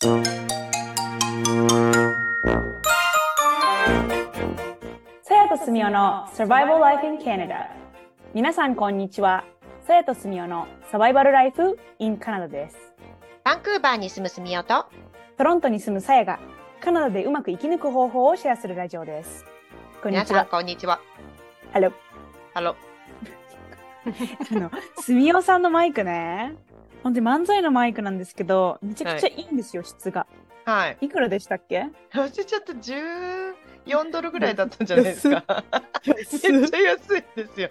さやとすみおの Survival Life in Canada 皆さんこんにちは。さやとすみおのサバイバルライフ in カナダです。バンクーバーに住むすみおと、トロントに住むさやがカナダでうまく生き抜く方法をシェアするラジオです。こんにちは。こんにちは。ハロハロ。あのすみおさんのマイクね本当に漫才のマイクなんですけどめちゃくちゃいいんですよ、質がはい。いくらでしたっけ？忘れちゃった14ドルぐらいだったんじゃないですか。めっ安ちゃ安いですよ。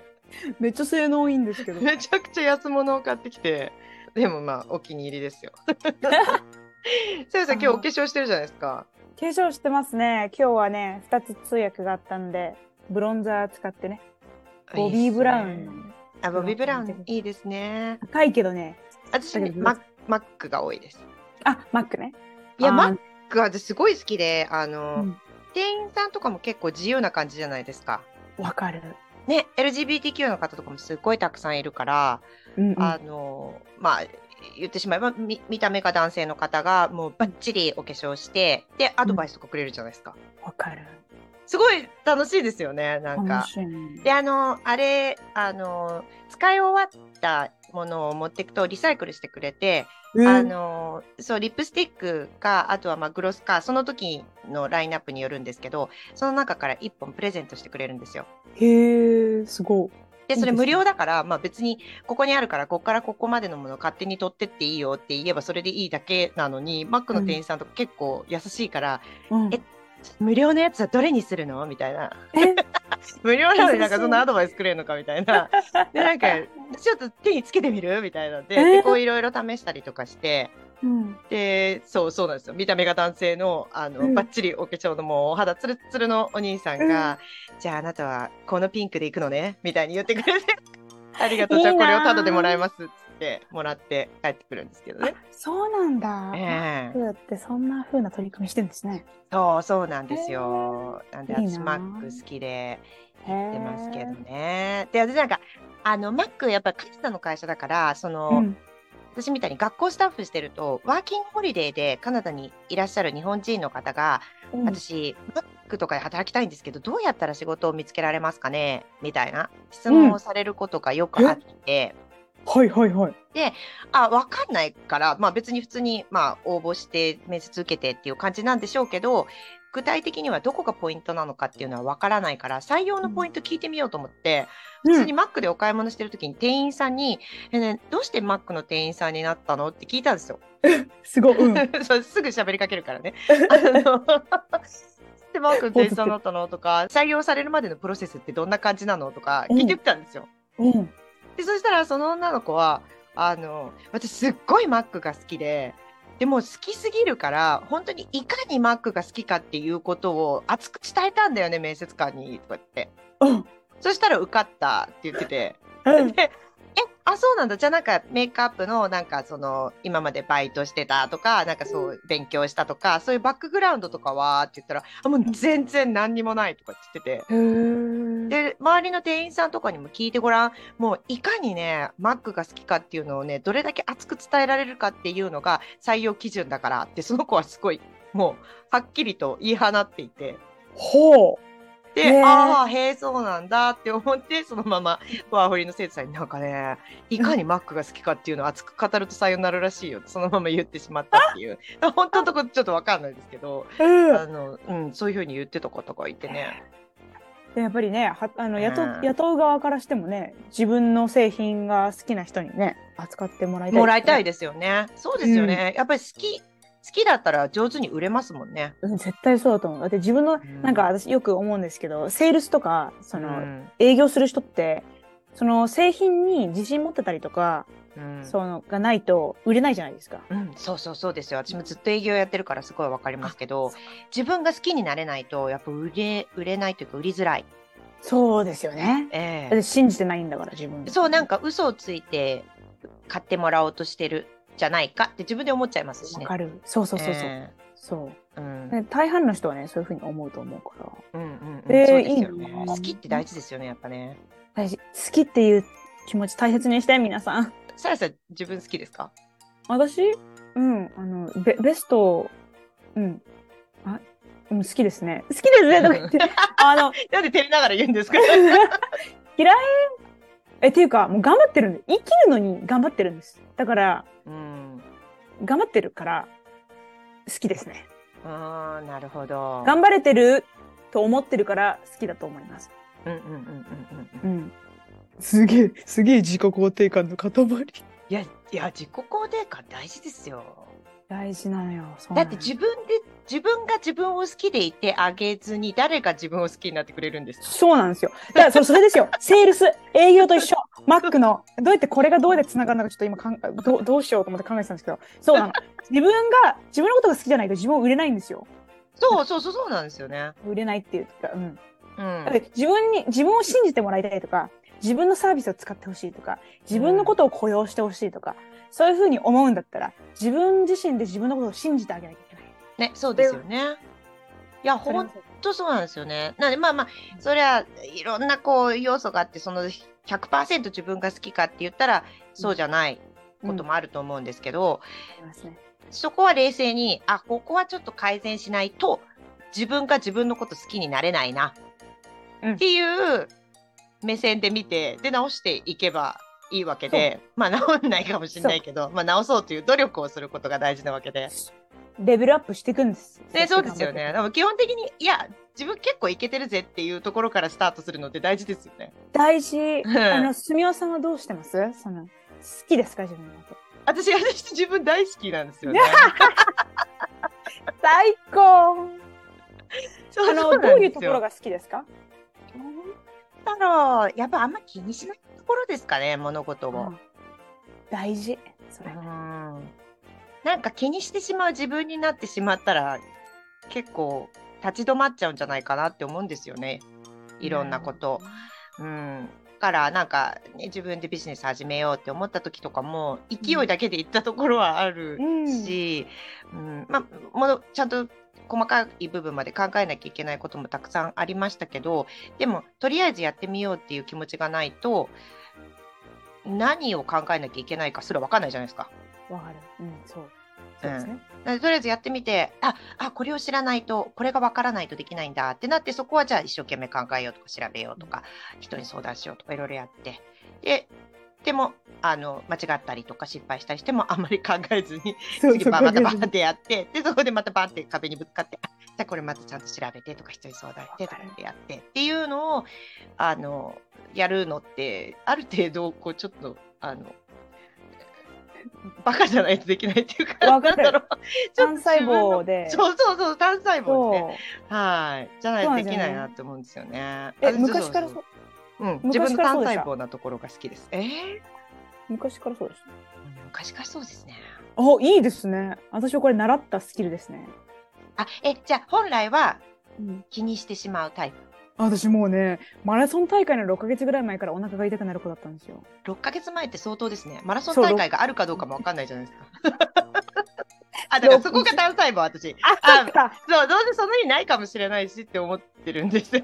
めっちゃ性能いいんですけどめちゃくちゃ安物を買ってきて。でもまあお気に入りですよ。さや さん今日お化粧してるじゃないですか。化粧してますね今日はね2つ通訳があったんでブロンザー使ってねボビー・ブラウいいっすねンあ、ボビー・ブラウンいいですね。高いけどね私だけどママックが多いです。あマックね。いや、マックは私すごい好きで、あの、うん。店員さんとかも結構自由な感じじゃないですか。わかる、ね、LGBTQ の方とかもすごいたくさんいるから、うんうん、あのまあ言ってしまえば見見た目が男性の方がもうバッチリお化粧してでアドバイスとかくれるじゃないですか、わかる。すごい楽しいですよねなんか。であのあれあの使い終わったものを持っていくとリサイクルしてくれて、あのそうリップスティックかあとはまあグロスかその時のラインナップによるんですけどその中から1本プレゼントしてくれるんですよ。へえすごいで、それ無料だから、まあ別に、ここにあるから、ここからここまでのものを勝手に取ってっていいよって言えばそれでいいだけなのに、マックの店員さんとか結構優しいから、うん。え無料のやつはどれにするの？みたいな。え？無料なのになんかそんなアドバイスくれるのかみたいな。で、なんか、ちょっと手につけてみる？みたいなので、え？ーでこういろいろ試したりとかして、うん。で、そうそうなんですよ。見た目が男性の、あの、うん。バッチリお化粧のもうお肌ツルッツルのお兄さんが、じゃああなたはこのピンクで行くのね？みたいに言ってくれて、ありがとう。じゃあこれをタダでもらいますっつって、もらって帰ってくるんですけどね。そうなんだ、ええ。マックってそんな風な取り組みしてるんですね。そうそうなんですよ。なんで私マック好きで行ってますけどね。で、私なんか、あの、マックやっぱカナダの会社だから、その、うん。私みたいに学校スタッフしてると、ワーキングホリデーでカナダにいらっしゃる日本人の方が、うん。私、マックとかで働きたいんですけど、どうやったら仕事を見つけられますかね？みたいな質問をされることがよくあって、はいはいはい。あ、わかんないから、まあ別に普通に、まあ応募して面接受けてっていう感じなんでしょうけど、具体的にはどこがポイントなのかっていうのはわからないから、採用のポイント聞いてみようと思って、普通にマックでお買い物してる時に店員さんに、えね、どうしてマックの店員さんになったのって聞いたんですよ。すごい、うん、すぐ喋りかけるからね。あので、マークの店員さんになったのとか、採用されるまでのプロセスってどんな感じなのとか聞いてみたんですよ。うん、で、そしたらその女の子は、あの、私すっごいマックが好きで、でも好きすぎるから、本当にいかにマックが好きかっていうことを熱く伝えたんだよね、面接官に、とか言って。うん。そしたら受かったって言ってて、うん。で、え、あ、そうなんだ。じゃあなんかメイクアップのなんかその今までバイトしてたとか、なんかそう勉強したとか、そういうバックグラウンドとかはって言ったら、あ、もう全然何にもないとか言ってて。で、周りの店員さんとかにも聞いてごらん。もういかにね、マックが好きかっていうのをね、どれだけ熱く伝えられるかっていうのが採用基準だからって、その子はすごい、もうはっきりと言い放っていて。ほうで、へーああ、へえ、そうなんだって思って、そのままワーホリの生徒さんになんかね、いかにマックが好きかっていうのを熱く語ると採用になるらしいよそのまま言ってしまったっていう。本当のところちょっとわかんないですけど、うんあの、うん、そういうふうに言ってた方がいてね。でやっぱりねはあの雇,、うん雇う側からしてもね自分の製品が好きな人にね扱ってもらいたい、もらいたいでですよね。そうですよね。やっぱり好き、好きだったら上手に売れますもんね。うん絶対そうだと思うだって自分の、んなんか私よく思うんですけどセールスとかその、うん営業する人ってその製品に自信持ってたりとか、うんそのがないと売れないじゃないですか。うん、そうそうそうですよ。私もずっと営業やってるからすごいわかりますけど、自分が好きになれないと、やっぱ売れ、売れないというか売りづらい。そうですよね。ええだって信じてないんだから自分そう、なんか嘘をついて買ってもらおうとしてるじゃないかって自分で思っちゃいますしね。わかる。そうそうそうそう。えそう。えうんね大半の人はねそういうふうに思うと思うから。うんうんうんえーいいな好きって大事ですよね、やっぱね。大事好きっていう気持ち大切にして皆さん。さやさん、自分好きですか？私？うん、あの、ベベスト、うん、あ、うん、好きですね。好きですねとか言って、あの、なんで照れながら言うんですか？嫌い？え、っていうか、もう頑張ってるんで、生きるのに頑張ってるんです。だから、うん。頑張ってるから、好きですね。ああ、なるほど。頑張れてると思ってるから好きだと思います。うんうんうんうんうんう。うんん。すげえ、すげえ自己肯定感の塊。いや、いや、自己肯定感大事ですよ。大事なのよ。だって自分で、自分が自分を好きでいてあげずに、誰が自分を好きになってくれるんですか？そうなんですよ。だからそそれですよ。セールス、営業と一緒。マックの、どうやってこれがどうやって繋がるのかちょっと今かんどうどうしようと思って考えてたんですけど、そうなの。自分が、自分のことが好きじゃないと自分を売れないんですよ。そうそうそう、そうなんですよね。売れないっていうか、うん。うんだっ。て自分に、自分を信じてもらいたいとか、自分のサービスを使ってほしいとか、自分のことを雇用してほしいとか、そういうふうに思うんだったら、自分自身で自分のことを信じてあげなきゃいけない。ね、そうですよね。いや、ほんとそうなんですよね。なんで、まあまあ、そりゃ、いろんなこう、要素があって、その100%自分が好きかって言ったら、そうじゃないこともあると思うんですけど、ありますね。そこは冷静に、あ、ここはちょっと改善しないと、自分が自分のこと好きになれないな、うんっていう目線で見て、で、直していけばいいわけで、まあ、直んないかもしれないけど、まあ、直そうという努力をすることが大事なわけで。レベルアップしていくんです。ね、そうですよね。でも基本的に、いや、自分結構いけてるぜっていうところからスタートするのって大事ですよね。大事。んあの、すみおさんはどうしてます？その、好きですか自分のこと？私、私自分大好きなんですよね。最高 あの、どういうところがが好きですか？だろう、やっぱあんま気にしないところですかね、物事を。大事。それ。うんなんか気にしてしまう自分になってしまったら結構立ち止まっちゃうんじゃないかなって思うんですよね。いろんなこと。うん。だからなんか、ね、自分でビジネス始めようって思った時とかも勢いだけで行ったところはあるうん。し、うんまあ、ものちゃんと細かい部分まで考えなきゃいけないこともたくさんありましたけどでもとりあえずやってみようっていう気持ちがないと何を考えなきゃいけないかすら分かんないじゃないですか。わかる。うん、そう。そうですね。なのでとりあえずやってみてああこれを知らないとこれが分からないとできないんだってなってそこはじゃあ一生懸命考えようとか調べようとか人に相談しようとかいろいろやってででもあの間違ったりとか失敗したりしてもあんまり 考えずに次バーまたバーってやってでそこでまたバーって壁にぶつかってあじゃあこれまたちゃんと調べてとか人に相談してとかってやってっていうのをあのやるのってある程度こうちょっとあのバカじゃないとできないっていうかわかる。単細胞で。そうそうそう単細胞で。ねそう。はい。じゃないとできないなって思うんですよね。昔からそう。そううん、自分の単細胞なところが好きです。えー？昔からそうです。昔からそうですね。お、いいですね。私はこれ習ったスキルですね。あえじゃあ本来はうん、気にしてしまうタイプ？私もうね、マラソン大会の6ヶ月ぐらい前からお腹が痛くなる子だったんですよ。6ヶ月前って相当ですね。マラソン大会があるかどうかもわかんないじゃないですか。あ、だからそこが単細胞、私。あ。そう、どうせその日ないかもしれないしって思ってるんですよ。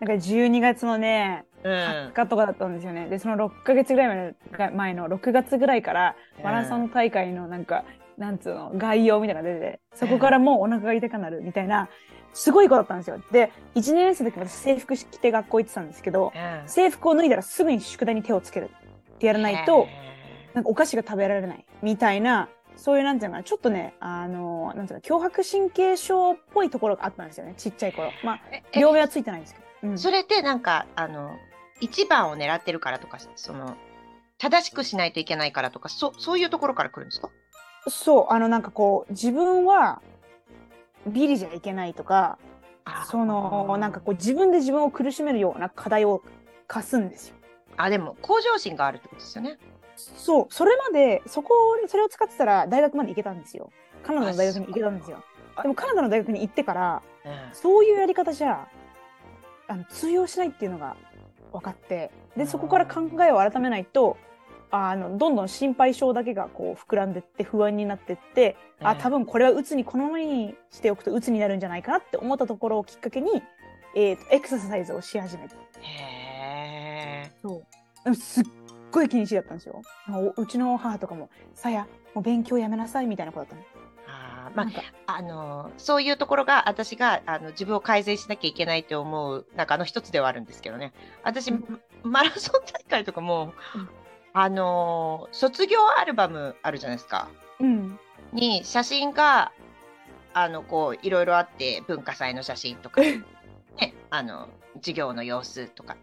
なんか12月のね、うん20。日とかだったんですよね。で、その6ヶ月ぐらい前のが前の6月ぐらいから、マラソン大会のなんか、なんつうの、概要みたいなのが出てて、そこからもうお腹が痛くなるみたいな、すごい子だったんですよ。で、1年生の時私制服着て学校行ってたんですけど、うん制服を脱いだらすぐに宿題に手をつけるってやらないと、なんかお菓子が食べられないみたいな、そういうなんていうのかな、ちょっとね、あの、なんていうの、脅迫神経症っぽいところがあったんですよね、ちっちゃい頃。まあ、ええ両目はついてないんですけど。うん、それってなんか、あの、一番を狙ってるからとか、その、正しくしないといけないからとか、そそういうところから来るんですか？そう、あの、なんかこう、自分はビリじゃいけないとか、その、なんかこう、自分で自分を苦しめるような課題を課すんですよ。あ、でも、向上心があるってことですよね。そう、それまで、そこを、それを使ってたら大学まで行けたんですよ。カナダの大学に行けたんですよ。でもカナダの大学に行ってから、うんそういうやり方じゃ、あの、通用しないっていうのが分かって、で、そこから考えを改めないと、あの、どんどん心配性だけがこう膨らんでって不安になってって、あ、多分これは鬱にこのままにしておくと鬱になるんじゃないかなって思ったところをきっかけに、えーと、エクササイズをし始めた。へえ。そう。でもすっごい気にしだったんですよ。うちの母とかも「さやもう勉強やめなさい」みたいな子だったの。あまあ、あのそういうところが私があの自分を改善しなきゃいけないと思うなんかあの一つではあるんですけどね。私、うん、マラソン大会とかも、うん、あの卒業アルバムあるじゃないですか、うん、に写真があのこういろいろあって文化祭の写真とか、ね、あの授業の様子とか。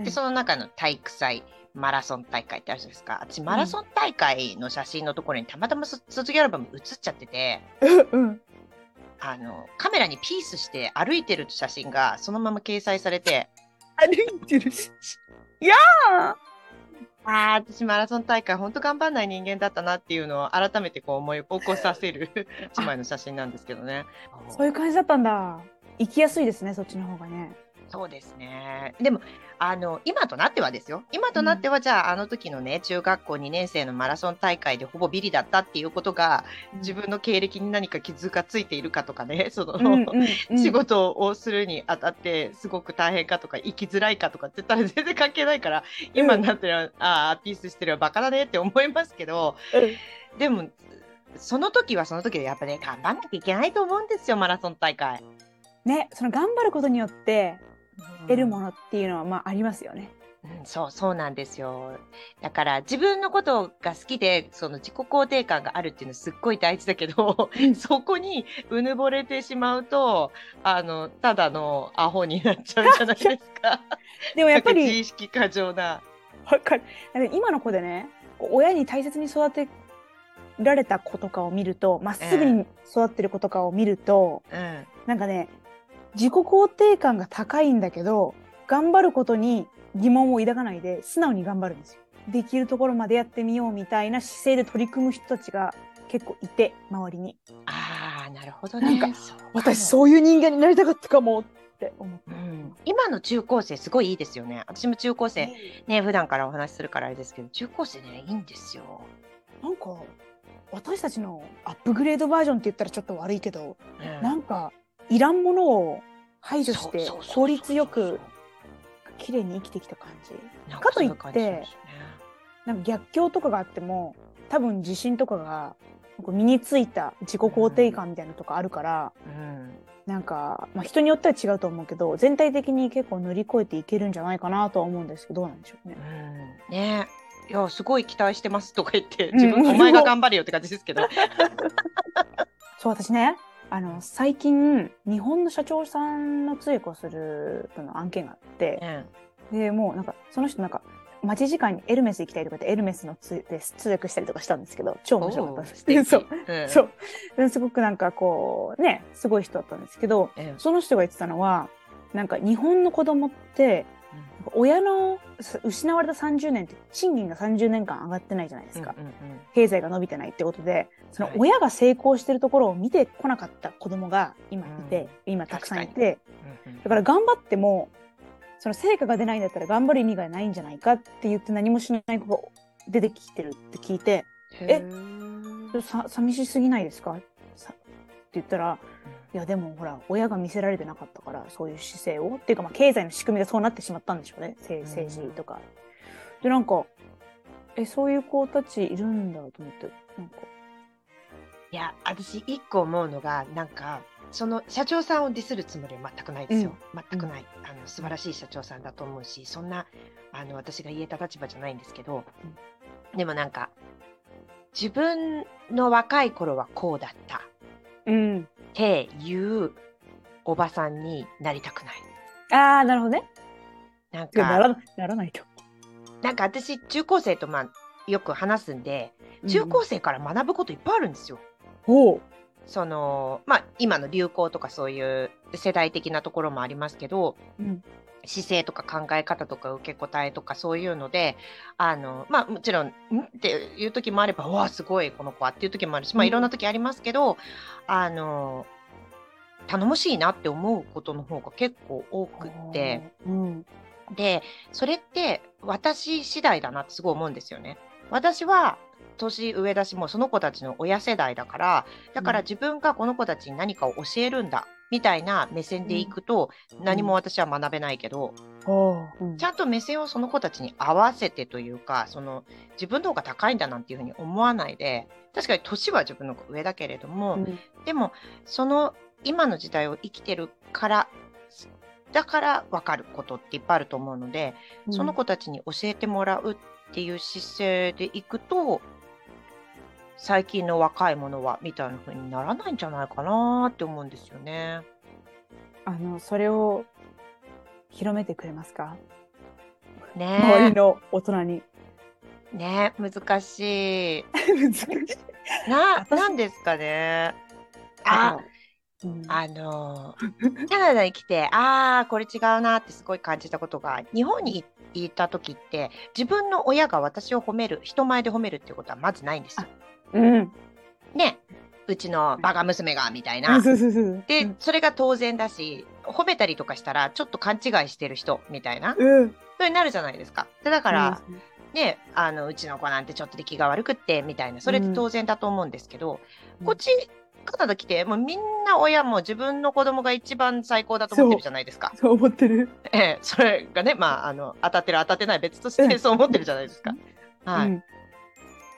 でその中の体育祭マラソン大会ってあるじゃないですか私マラソン大会の写真のところにたまたま卒業アルバム写っちゃってて、うん、あのカメラにピースして歩いてる写真がそのまま掲載されて歩いてる写真いやーあ私マラソン大会本当頑張んない人間だったなっていうのを改めてこう思い起こさせる 一枚の写真なんですけどね。そういう感じだったんだ。行きやすいですねそっちの方がね。そうですね。でも、あの、今となってはですよ。今となっては、じゃあ、あの時のね、中学校2年生のマラソン大会でほぼビリだったっていうことが、自分の経歴に何か傷がついているかとかね、その、うんうんうん、仕事をするにあたって、すごく大変かとか、生きづらいかとかって言ったら全然関係ないから、今になってる、うん、ああ、ピースしてるわ、バカだねって思いますけど、うん、でも、その時はその時でやっぱり、ね、頑張んなきゃいけないと思うんですよ、マラソン大会。ね、その頑張ることによって、得るものっていうのはまあありますよね。うん、そうそうなんですよだから自分のことが好きでその自己肯定感があるっていうのすっごい大事だけど、そこにうぬぼれてしまうとあのただのアホになっちゃうじゃないですか。でもやっぱり自意識過剰な。わかる今の子でね親に大切に育てられた子とかを見るとまっすぐに育ってる子とかを見ると、うん、なんかね自己肯定感が高いんだけど、頑張ることに疑問を抱かないで、素直に頑張るんですよ。できるところまでやってみようみたいな姿勢で取り組む人たちが結構いて、周りに。ああ、なるほどね。なんか、私そういう人間になりたかったかもって思って。うん、今の中高生すごいいいですよね。私も中高生、ね、普段からお話しするからあれですけど、中高生ね、いいんですよ。なんか、私たちのアップグレードバージョンって言ったらちょっと悪いけど、うん、なんか、いらんものを排除して効率よく綺麗に生きてきた感じ。かといって、なんか逆境とかがあっても多分自信とかが身についた自己肯定感みたいなとかあるから、うん、なんか、まあ、人によっては違うと思うけど全体的に結構乗り越えていけるんじゃないかなとは思うんですけどどうなんでしょうね。うん、ね。いやすごい期待してますとか言って自分、うん、お前が頑張れよって感じですけど。そう私ねあの最近日本の社長さんの通訳をするの案件があって、うん、でもうなんかその人なんか待ち時間にエルメス行きたいとかってエルメスの通訳したりとかしたんですけど超面白かったです。そう、うん、そう。すごくなんかこうねすごい人だったんですけど、うん、その人が言ってたのはなんか日本の子供って親の失われた30年って賃金が30年間上がってないじゃないですか、うんうんうん、経済が伸びてないってことでその親が成功してるところを見てこなかった子供が今いて、うん、今たくさんいて、うんうん、だから頑張ってもその成果が出ないんだったら頑張る意味がないんじゃないかって言って何もしない子が出てきてるって聞いてえさ寂しすぎないですか？って言ったらいやでもほら親が見せられてなかったからそういう姿勢を？っていうかまあ経済の仕組みがそうなってしまったんでしょうね。政治とか。でなんかえそういう子たちいるんだと思って。なんか。いや私一個思うのがなんかその社長さんをディスるつもりは全くないですよ、うん、全くない、あの素晴らしい社長さんだと思うしそんなあの私が言えた立場じゃないんですけど、うん、でもなんか自分の若い頃はこうだった、うん、っていうおばさんになりたくない。ああ、なるほどね。なんか、ならならないと。なんか私、中高生とまあよく話すんで、中高生から学ぶこといっぱいあるんですよ。ほ、うん、その、まあ今の流行とかそういう世代的なところもありますけど、うん、姿勢とか考え方とか受け答えとかそういうのであのまあもちろんんっていう時もあればわあすごいこの子はっていう時もあるし、まあ、いろんな時ありますけど、あの頼もしいなって思うことの方が結構多くって、うん、でそれって私次第だなってすごい思うんですよね。私は年上だしもうその子たちの親世代だからだから自分がこの子たちに何かを教えるんだみたいな目線でいくと、何も私は学べないけど、うん。ちゃんと目線をその子たちに合わせてというか、その自分の方が高いんだなんていうふうに思わないで、確かに年は自分の方が上だけれども、うん。でもその今の時代を生きてるから、だから分かることっていっぱいあると思うので、その子たちに教えてもらうっていう姿勢でいくと、最近の若い者はみたいな風にならないんじゃないかなって思うんですよね。あのそれを広めてくれますか？周ねりの大人に。え、ねえ、難しい。難しい。な、私なんですかね。あ、うんあの、カナダに来て、ああ、これ違うなってすごい感じたことが、日本にいた時って、自分の親が私を褒める、人前で褒めるっていうことはまずないんですよ。うん。ね、うちのバカ娘が、みたいな。で、それが当然だし、褒めたりとかしたら、ちょっと勘違いしてる人、みたいな、うん。そうになるじゃないですか。でだか、からね、あの、うちの子なんてちょっと出来が悪くって、みたいな、それって当然だと思うんですけど、うんこっち、カナダ来て、もうみんな親も自分の子供が一番最高だと思ってるじゃないですか。そう思ってる。ええ、それがね、まあ、あの、当たってる当たってない別としてうんそう思ってるじゃないですか。はい。うん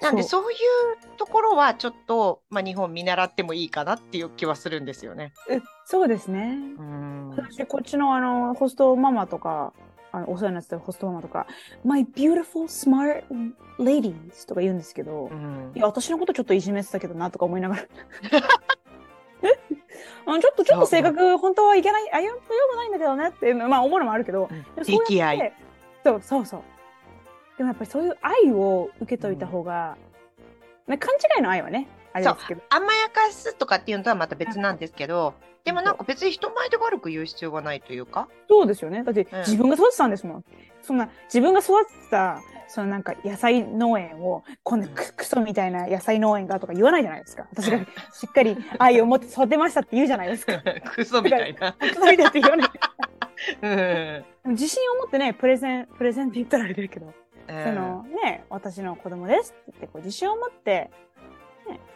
なんで、そうそういうところはちょっと、まあ、日本見習ってもいいかなっていう気はするんですよね。えそうですね。うん。私、こっちのあの、ホストママとか、あの、お世話になってたホストママとか、My beautiful smart ladies とか言うんですけど、うんいや、私のことちょっといじめてたけどなとか思いながら。あ のちょっと、ちょっと性格、本当はいけない、あ、よ、よくないんだけどねっていうの、まあ思うのもあるけど、うやって溺愛。そうそうそう。でもやっぱりそういう愛を受けといた方が、ね、勘違いの愛はね、あれですけど。甘やかすとかっていうのとはまた別なんですけど、でもなんか別に人前で悪く言う必要がないというか。そうですよね。だってうん自分が育てたんですもん。そんな、自分が育てた、そのなんか野菜農園を、こんなククソみたいな野菜農園がとか言わないじゃないですか。私がしっかり 愛を持って育てましたって言うじゃないですか。クソみたいな。クソみたいって言わない。うん自信を持ってね、プレゼン、プレゼンって言ったらあれだけど、うんそのね、私の子供ですって言って、こう自信を持って、ね、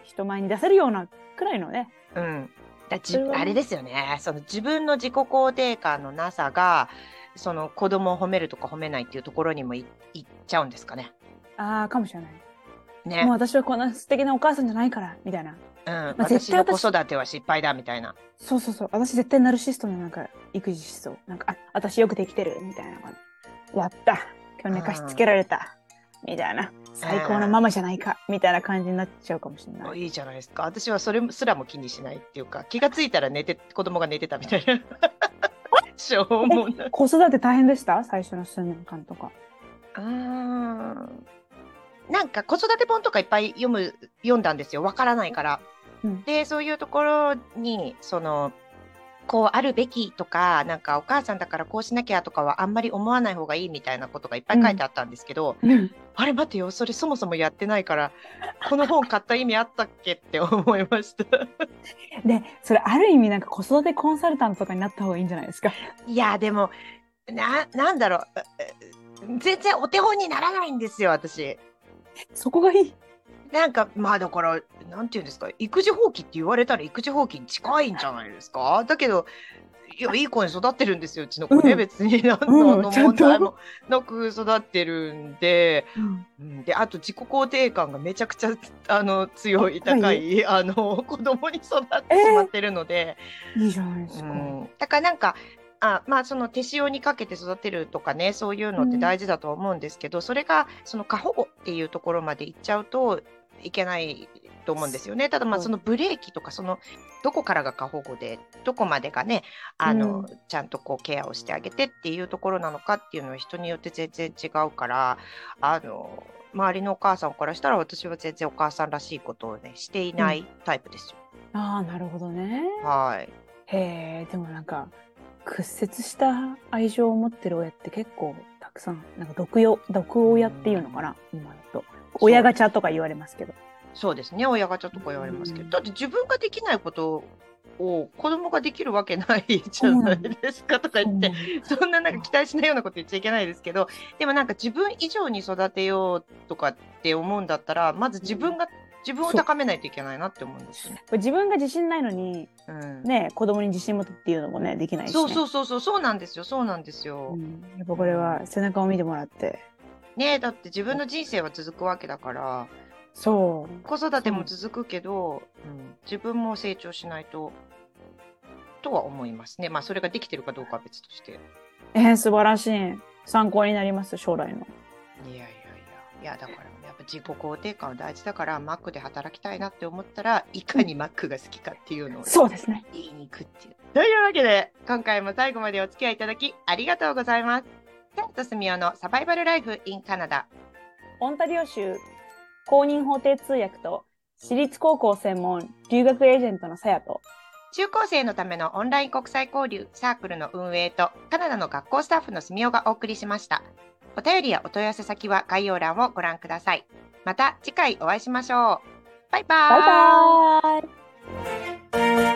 人前に出せるようなくらいのね、うん。だあれですよね。その自分の自己肯定感のなさが、その子供を褒めるとか褒めないっていうところにもいいっちゃうんですかね。ああ、かもしれない。ね。もう私はこんな素敵なお母さんじゃないから、みたいな。うん。まあ絶私の子対私育ては失敗だみたいな。そうそうそう。私絶対ナルシストのなんか育児しそう。なんか、あ、私よくできてる、みたいな。やった。今日寝かしつけられた。みたいな。最高のママじゃないか。みたいな感じになっちゃうかもしれない。いいじゃないですか。私はそれすらも気にしないっていうか、気がついたら寝て、子供が寝てたみたいな。しょうもない。子育て大変でした？最初の数年間とか。うーんなんか子育て本とかいっぱい読む読んだんですよわからないから。うんでそういうところにそのこうあるべきとかなんかお母さんだからこうしなきゃとかはあんまり思わない方がいいみたいなことがいっぱい書いてあったんですけど、あれ待ってよそれそもそもやってないからこの本買った意味あったっけって思いました。で、それある意味なんか子育てコンサルタントとかになった方がいいんじゃないですか？いやでもななんだろうえ全然お手本にならないんですよ私。そこがいい。なんか、まあだから、なんていうんですか、育児放棄って言われたら育児放棄に近いんじゃないですか？だけど、いや、いい子に育ってるんですよ、うちの子ね。うん。別に。何うんの問題もなく育ってるんで、うん。で、あと自己肯定感がめちゃくちゃ、あの、強い、あ高い、あの、子供に育ってしまってるので、いいじゃないですか。うん、だからなんか、あまあ、その手塩にかけて育てるとかね、そういうのって大事だと思うんですけど、それが、その過保護っていうところまでいっちゃうといけないと思うんですよね。ただ、まあ、そのブレーキとか、その、どこからが過保護で、どこまでがね、あの、うんちゃんとこうケアをしてあげてっていうところなのかっていうのは人によって全然違うから、あの、周りのお母さんからしたら私は全然お母さんらしいことをね、していないタイプですよ。ああ、なるほどね。はい。へえ、でもなんか、屈折した愛情を持ってる親って結構たくさん、なんか毒よ、毒親っていうのかな、今だと。親ガチャとか言われますけど。そうですね、親ガチャとか言われますけど、うんだって自分ができないことを子供ができるわけないじゃないですかとか言って、そんななんか期待しないようなこと言っちゃいけないですけど、でもなんか自分以上に育てようとかって思うんだったら、まず自分が自分を高めないといけないなって思うんですよ。これ自分が自信ないのに、うん。ね、子供に自信持ってっていうのもね、できないし、ね。そうそうそうそう、そうなんですよ、そうなんですよ。うんやっぱこれは背中を見てもらって。ねえ、だって自分の人生は続くわけだから、そう。子育ても続くけど、うん、自分も成長しないと、とは思いますね。まあ、それができてるかどうかは別として。えー、素晴らしい。参考になります、将来の。いやいやいや、いや、だから、やっぱ自己肯定感は大事だから、マックで働きたいなって思ったら、いかにマックが好きかっていうのをそうですね。言いに行くっていう。というわけで、今回も最後までお付き合いいただき、ありがとうございます。テントスミオのサバイバルライフ in カナダ。オンタリオ州公認法廷通訳と私立高校専門留学エージェントのさやと中高生のためのオンライン国際交流サークルの運営とカナダの学校スタッフのすみおがお送りしました。お便りやお問い合わせ先は概要欄をご覧ください。また次回お会いしましょう。バイバーバイバーイ